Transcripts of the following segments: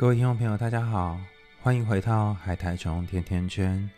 各位听众朋友，大家好，欢迎回到海苔虫甜甜圈。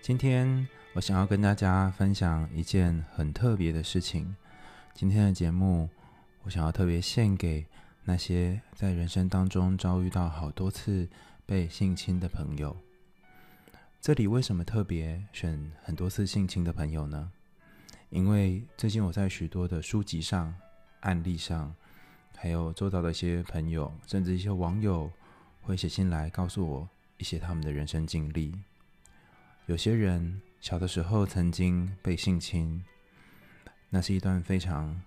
今天我想要跟大家分享一件很特别的事情。今天的节目，我想要特别献给那些在人生当中遭遇到好多次被性侵的朋友。这里为什么特别选很多次性侵的朋友呢？因为最近我在许多的书籍上、案例上，还有周遭的一些朋友，甚至一些网友。会写信来告诉我一些他们的人生经历。有些人小的时候曾经被性侵，那是一段非常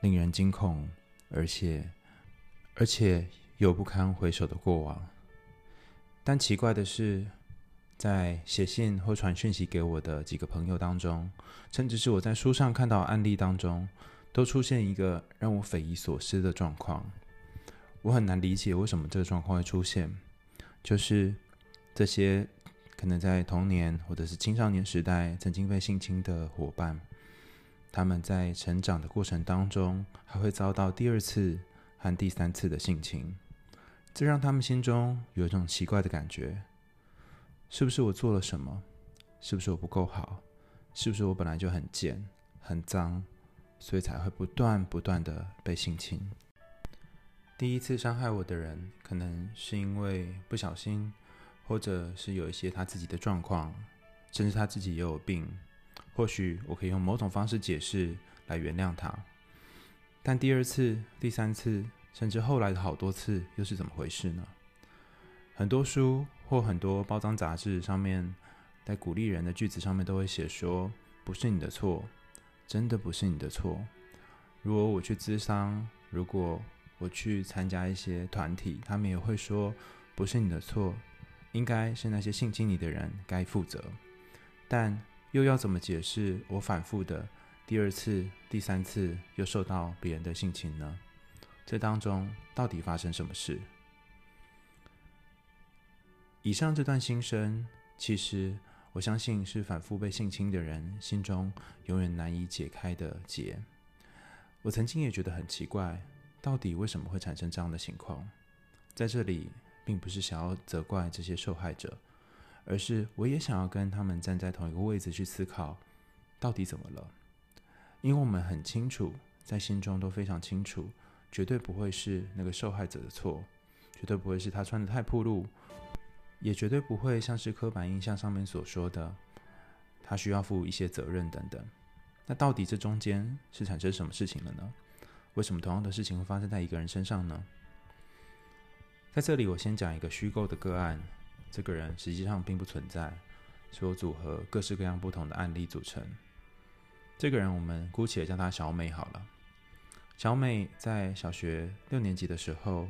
令人惊恐，而且而且又不堪回首的过往。但奇怪的是，在写信或传讯息给我的几个朋友当中，甚至是我在书上看到案例当中，都出现一个让我匪夷所思的状况。我很难理解为什么这个状况会出现，就是这些可能在童年或者是青少年时代曾经被性侵的伙伴，他们在成长的过程当中还会遭到第二次和第三次的性侵，这让他们心中有一种奇怪的感觉：是不是我做了什么？是不是我不够好？是不是我本来就很贱、很脏，所以才会不断不断的被性侵？第一次伤害我的人，可能是因为不小心，或者是有一些他自己的状况，甚至他自己也有病。或许我可以用某种方式解释来原谅他。但第二次、第三次，甚至后来的好多次，又是怎么回事呢？很多书或很多包装杂志上面，在鼓励人的句子上面都会写说：“不是你的错，真的不是你的错。”如果我去咨商，如果我去参加一些团体，他们也会说，不是你的错，应该是那些性侵你的人该负责。但又要怎么解释我反复的第二次、第三次又受到别人的性侵呢？这当中到底发生什么事？以上这段心声，其实我相信是反复被性侵的人心中永远难以解开的结。我曾经也觉得很奇怪。到底为什么会产生这样的情况？在这里，并不是想要责怪这些受害者，而是我也想要跟他们站在同一个位置去思考，到底怎么了？因为我们很清楚，在心中都非常清楚，绝对不会是那个受害者的错，绝对不会是他穿得太暴露，也绝对不会像是刻板印象上面所说的，他需要负一些责任等等。那到底这中间是产生什么事情了呢？为什么同样的事情会发生在一个人身上呢？在这里，我先讲一个虚构的个案。这个人实际上并不存在，是由组合各式各样不同的案例组成。这个人，我们姑且叫他小美好了。小美在小学六年级的时候，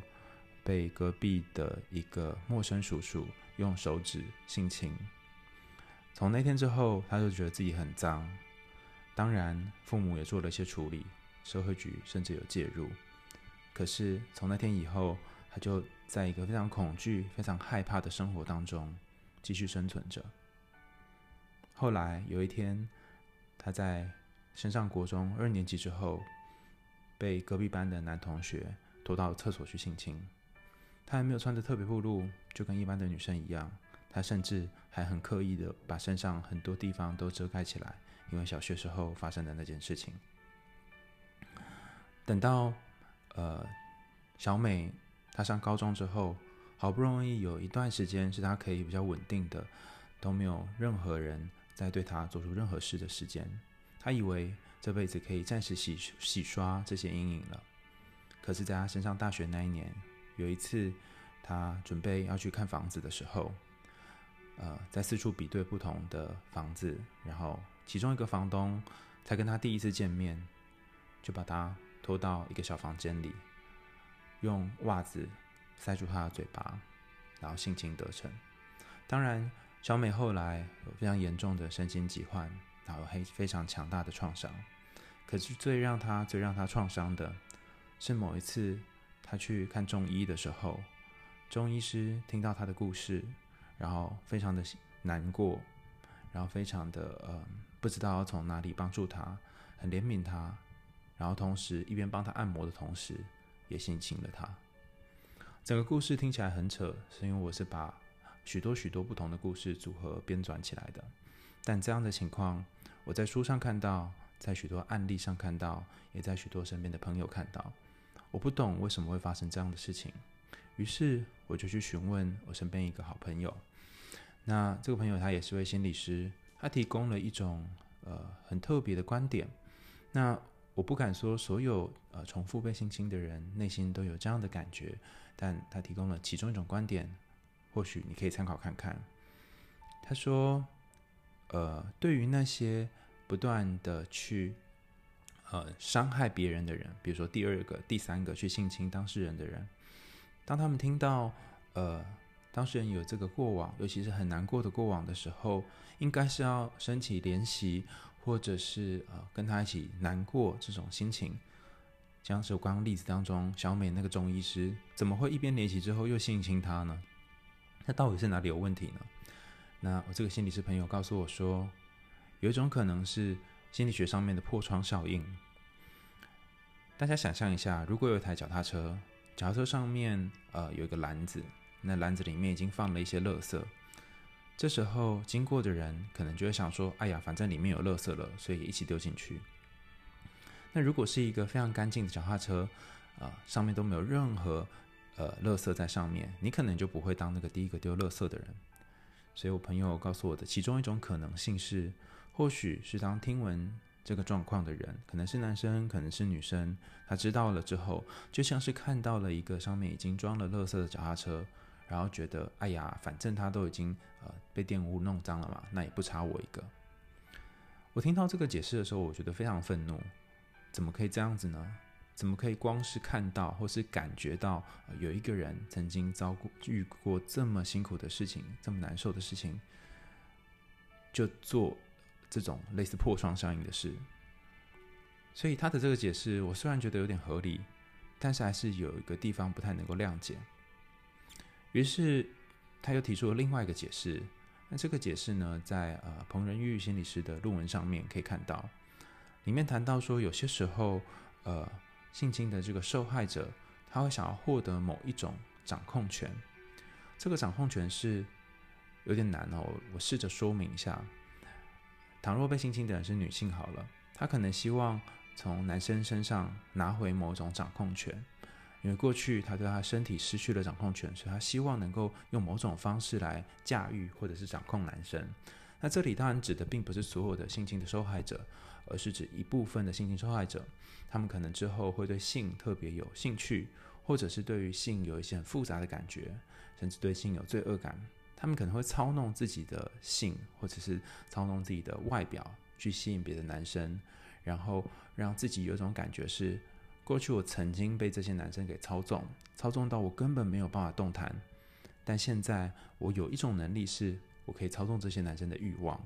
被隔壁的一个陌生叔叔用手指性侵。从那天之后，他就觉得自己很脏。当然，父母也做了一些处理。社会局甚至有介入，可是从那天以后，他就在一个非常恐惧、非常害怕的生活当中继续生存着。后来有一天，他在升上国中二年级之后，被隔壁班的男同学拖到厕所去性侵。他还没有穿得特别暴露，就跟一般的女生一样。他甚至还很刻意的把身上很多地方都遮盖起来，因为小学时候发生的那件事情。等到，呃，小美她上高中之后，好不容易有一段时间是她可以比较稳定的，都没有任何人在对她做出任何事的时间。她以为这辈子可以暂时洗洗刷这些阴影了。可是，在她升上大学那一年，有一次她准备要去看房子的时候，呃，在四处比对不同的房子，然后其中一个房东才跟她第一次见面，就把她。拖到一个小房间里，用袜子塞住他的嘴巴，然后性侵得逞。当然，小美后来有非常严重的身心疾患，然后黑非常强大的创伤。可是最让她最让她创伤的是某一次她去看中医的时候，中医师听到她的故事，然后非常的难过，然后非常的呃不知道要从哪里帮助她，很怜悯她。然后同时一边帮他按摩的同时，也性侵了他。整个故事听起来很扯，是因为我是把许多许多不同的故事组合编纂起来的。但这样的情况，我在书上看到，在许多案例上看到，也在许多身边的朋友看到。我不懂为什么会发生这样的事情，于是我就去询问我身边一个好朋友。那这个朋友他也是位心理师，他提供了一种呃很特别的观点。那我不敢说所有呃重复被性侵的人内心都有这样的感觉，但他提供了其中一种观点，或许你可以参考看看。他说，呃，对于那些不断的去呃伤害别人的人，比如说第二个、第三个去性侵当事人的人，当他们听到呃当事人有这个过往，尤其是很难过的过往的时候，应该是要升起怜惜。或者是呃跟他一起难过这种心情，像是我刚刚例子当中小美那个中医师，怎么会一边联系之后又性侵他呢？那到底是哪里有问题呢？那我这个心理师朋友告诉我说，有一种可能是心理学上面的破窗效应。大家想象一下，如果有一台脚踏车，脚踏车上面呃有一个篮子，那篮子里面已经放了一些垃圾。这时候经过的人可能就会想说：“哎呀，反正里面有垃圾了，所以一起丢进去。”那如果是一个非常干净的脚踏车，啊、上面都没有任何呃垃圾在上面，你可能就不会当那个第一个丢垃圾的人。所以我朋友告诉我的其中一种可能性是，或许是当听闻这个状况的人，可能是男生，可能是女生，他知道了之后，就像是看到了一个上面已经装了垃圾的脚踏车。然后觉得，哎呀，反正他都已经呃被玷污弄脏了嘛，那也不差我一个。我听到这个解释的时候，我觉得非常愤怒，怎么可以这样子呢？怎么可以光是看到或是感觉到，有一个人曾经遭遇过这么辛苦的事情，这么难受的事情，就做这种类似破窗效应的事？所以他的这个解释，我虽然觉得有点合理，但是还是有一个地方不太能够谅解。于是，他又提出了另外一个解释。那这个解释呢，在呃彭仁玉心理师的论文上面可以看到，里面谈到说，有些时候，呃，性侵的这个受害者，他会想要获得某一种掌控权。这个掌控权是有点难哦，我试着说明一下。倘若被性侵的人是女性好了，她可能希望从男生身上拿回某种掌控权。因为过去他对他身体失去了掌控权，所以他希望能够用某种方式来驾驭或者是掌控男生。那这里当然指的并不是所有的性侵的受害者，而是指一部分的性侵受害者。他们可能之后会对性特别有兴趣，或者是对于性有一些很复杂的感觉，甚至对性有罪恶感。他们可能会操弄自己的性，或者是操弄自己的外表去吸引别的男生，然后让自己有一种感觉是。过去我曾经被这些男生给操纵，操纵到我根本没有办法动弹。但现在我有一种能力，是我可以操纵这些男生的欲望，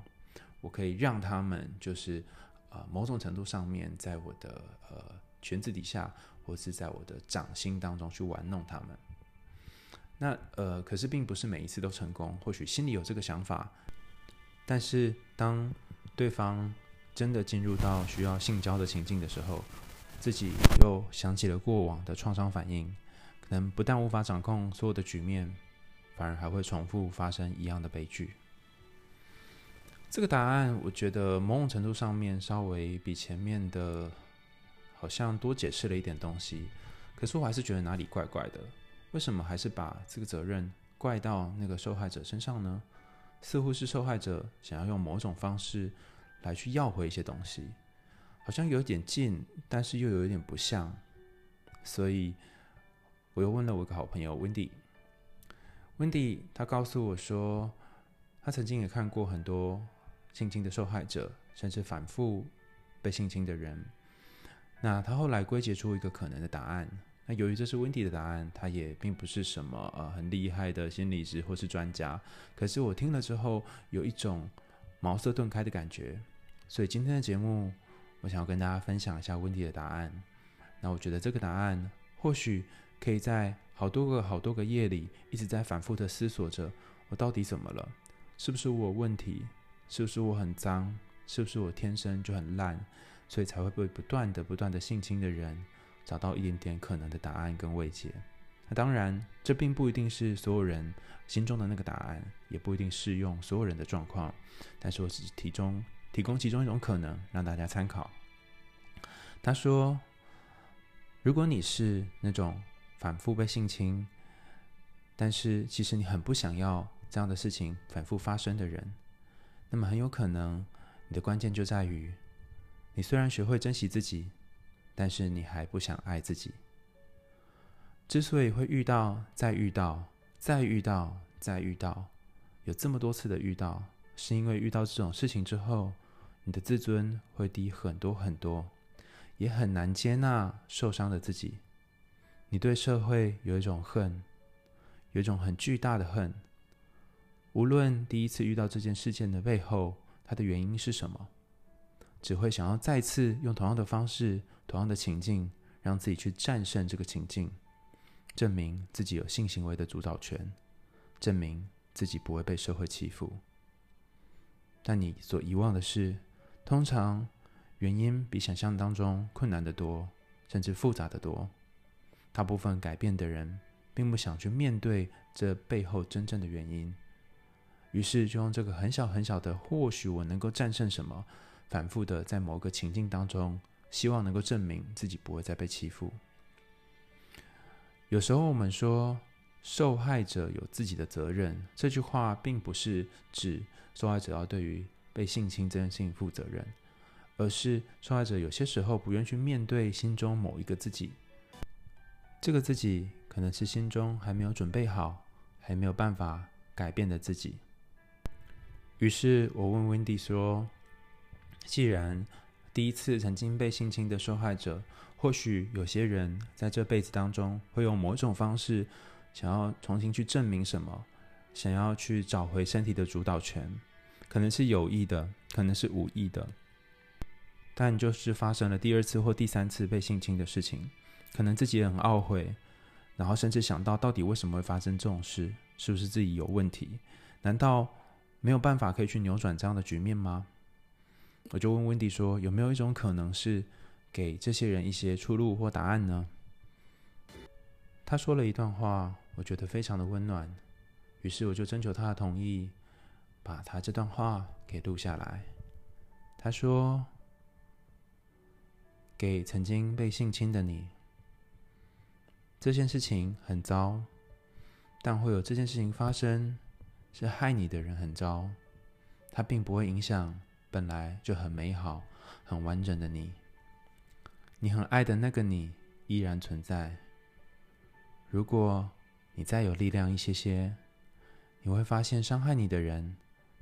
我可以让他们就是呃某种程度上面在我的呃裙子底下，或是在我的掌心当中去玩弄他们。那呃可是并不是每一次都成功，或许心里有这个想法，但是当对方真的进入到需要性交的情境的时候。自己又想起了过往的创伤反应，可能不但无法掌控所有的局面，反而还会重复发生一样的悲剧。这个答案，我觉得某种程度上面稍微比前面的，好像多解释了一点东西。可是我还是觉得哪里怪怪的，为什么还是把这个责任怪到那个受害者身上呢？似乎是受害者想要用某种方式来去要回一些东西。好像有点近，但是又有一点不像，所以我又问了我一个好朋友 Wendy。Wendy 她告诉我说，她曾经也看过很多性侵的受害者，甚至反复被性侵的人。那她后来归结出一个可能的答案。那由于这是 Wendy 的答案，她也并不是什么呃很厉害的心理师或是专家。可是我听了之后，有一种茅塞顿开的感觉。所以今天的节目。我想要跟大家分享一下问题的答案。那我觉得这个答案或许可以在好多个好多个夜里一直在反复的思索着：我到底怎么了？是不是我有问题？是不是我很脏？是不是我天生就很烂？所以才会被不断的不断的性侵的人找到一点点可能的答案跟慰藉。那当然，这并不一定是所有人心中的那个答案，也不一定适用所有人的状况。但是我只是提中提供其中一种可能，让大家参考。他说：“如果你是那种反复被性侵，但是其实你很不想要这样的事情反复发生的人，那么很有可能你的关键就在于，你虽然学会珍惜自己，但是你还不想爱自己。之所以会遇到、再遇到、再遇到、再遇到，有这么多次的遇到，是因为遇到这种事情之后，你的自尊会低很多很多。”也很难接纳受伤的自己，你对社会有一种恨，有一种很巨大的恨。无论第一次遇到这件事件的背后，它的原因是什么，只会想要再次用同样的方式、同样的情境，让自己去战胜这个情境，证明自己有性行为的主导权，证明自己不会被社会欺负。但你所遗忘的是，通常。原因比想象当中困难得多，甚至复杂得多。大部分改变的人并不想去面对这背后真正的原因，于是就用这个很小很小的“或许我能够战胜什么”，反复的在某个情境当中，希望能够证明自己不会再被欺负。有时候我们说受害者有自己的责任，这句话并不是指受害者要对于被性侵这件事情负责任。而是受害者有些时候不愿去面对心中某一个自己，这个自己可能是心中还没有准备好，还没有办法改变的自己。于是我问温蒂说：“既然第一次曾经被性侵的受害者，或许有些人在这辈子当中会用某种方式想要重新去证明什么，想要去找回身体的主导权，可能是有意的，可能是无意的。”但就是发生了第二次或第三次被性侵的事情，可能自己也很懊悔，然后甚至想到到底为什么会发生这种事，是不是自己有问题？难道没有办法可以去扭转这样的局面吗？我就问温迪说，有没有一种可能是给这些人一些出路或答案呢？他说了一段话，我觉得非常的温暖，于是我就征求他的同意，把他这段话给录下来。他说。给曾经被性侵的你，这件事情很糟，但会有这件事情发生，是害你的人很糟，他并不会影响本来就很美好、很完整的你。你很爱的那个你依然存在。如果你再有力量一些些，你会发现伤害你的人，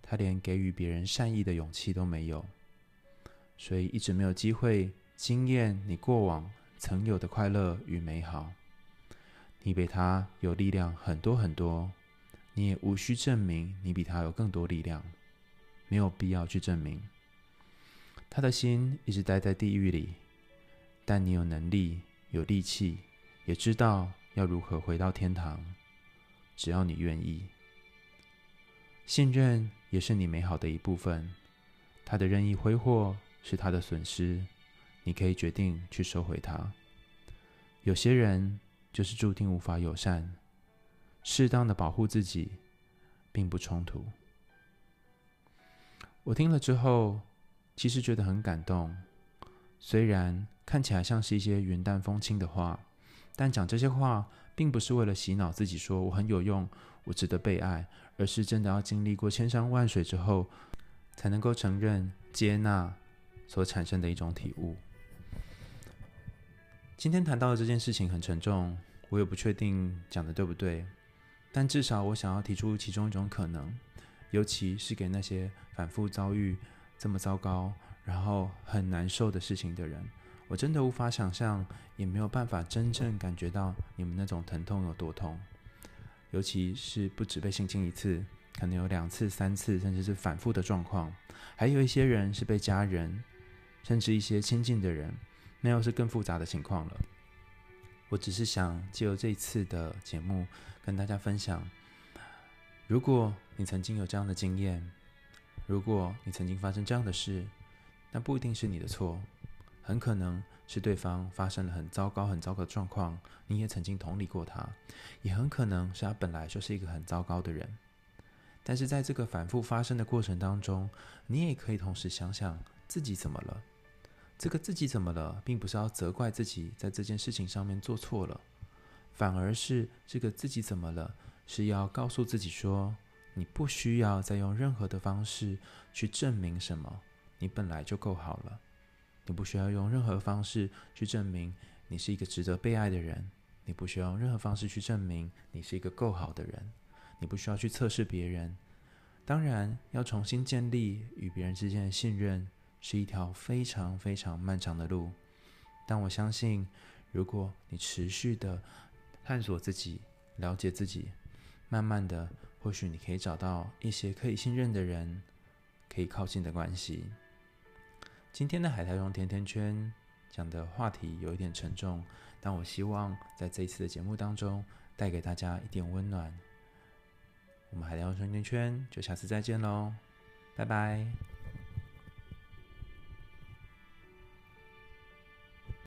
他连给予别人善意的勇气都没有，所以一直没有机会。经验你过往曾有的快乐与美好，你比他有力量很多很多，你也无需证明你比他有更多力量，没有必要去证明。他的心一直待在地狱里，但你有能力、有力气，也知道要如何回到天堂，只要你愿意。信任也是你美好的一部分，他的任意挥霍是他的损失。你可以决定去收回它。有些人就是注定无法友善，适当的保护自己，并不冲突。我听了之后，其实觉得很感动。虽然看起来像是一些云淡风轻的话，但讲这些话，并不是为了洗脑自己说我很有用，我值得被爱，而是真的要经历过千山万水之后，才能够承认、接纳所产生的一种体悟。今天谈到的这件事情很沉重，我也不确定讲的对不对，但至少我想要提出其中一种可能，尤其是给那些反复遭遇这么糟糕，然后很难受的事情的人，我真的无法想象，也没有办法真正感觉到你们那种疼痛有多痛，尤其是不止被性侵一次，可能有两次、三次，甚至是反复的状况，还有一些人是被家人，甚至一些亲近的人。那又是更复杂的情况了。我只是想借由这一次的节目跟大家分享：如果你曾经有这样的经验，如果你曾经发生这样的事，那不一定是你的错。很可能是对方发生了很糟糕、很糟糕的状况，你也曾经同理过他；也很可能是他本来就是一个很糟糕的人。但是在这个反复发生的过程当中，你也可以同时想想自己怎么了。这个自己怎么了，并不是要责怪自己在这件事情上面做错了，反而是这个自己怎么了，是要告诉自己说，你不需要再用任何的方式去证明什么，你本来就够好了。你不需要用任何方式去证明你是一个值得被爱的人，你不需要用任何方式去证明你是一个够好的人，你不需要去测试别人。当然，要重新建立与别人之间的信任。是一条非常非常漫长的路，但我相信，如果你持续的探索自己、了解自己，慢慢的，或许你可以找到一些可以信任的人，可以靠近的关系。今天的海苔熊甜甜圈讲的话题有一点沉重，但我希望在这一次的节目当中带给大家一点温暖。我们海苔熊甜甜圈就下次再见喽，拜拜。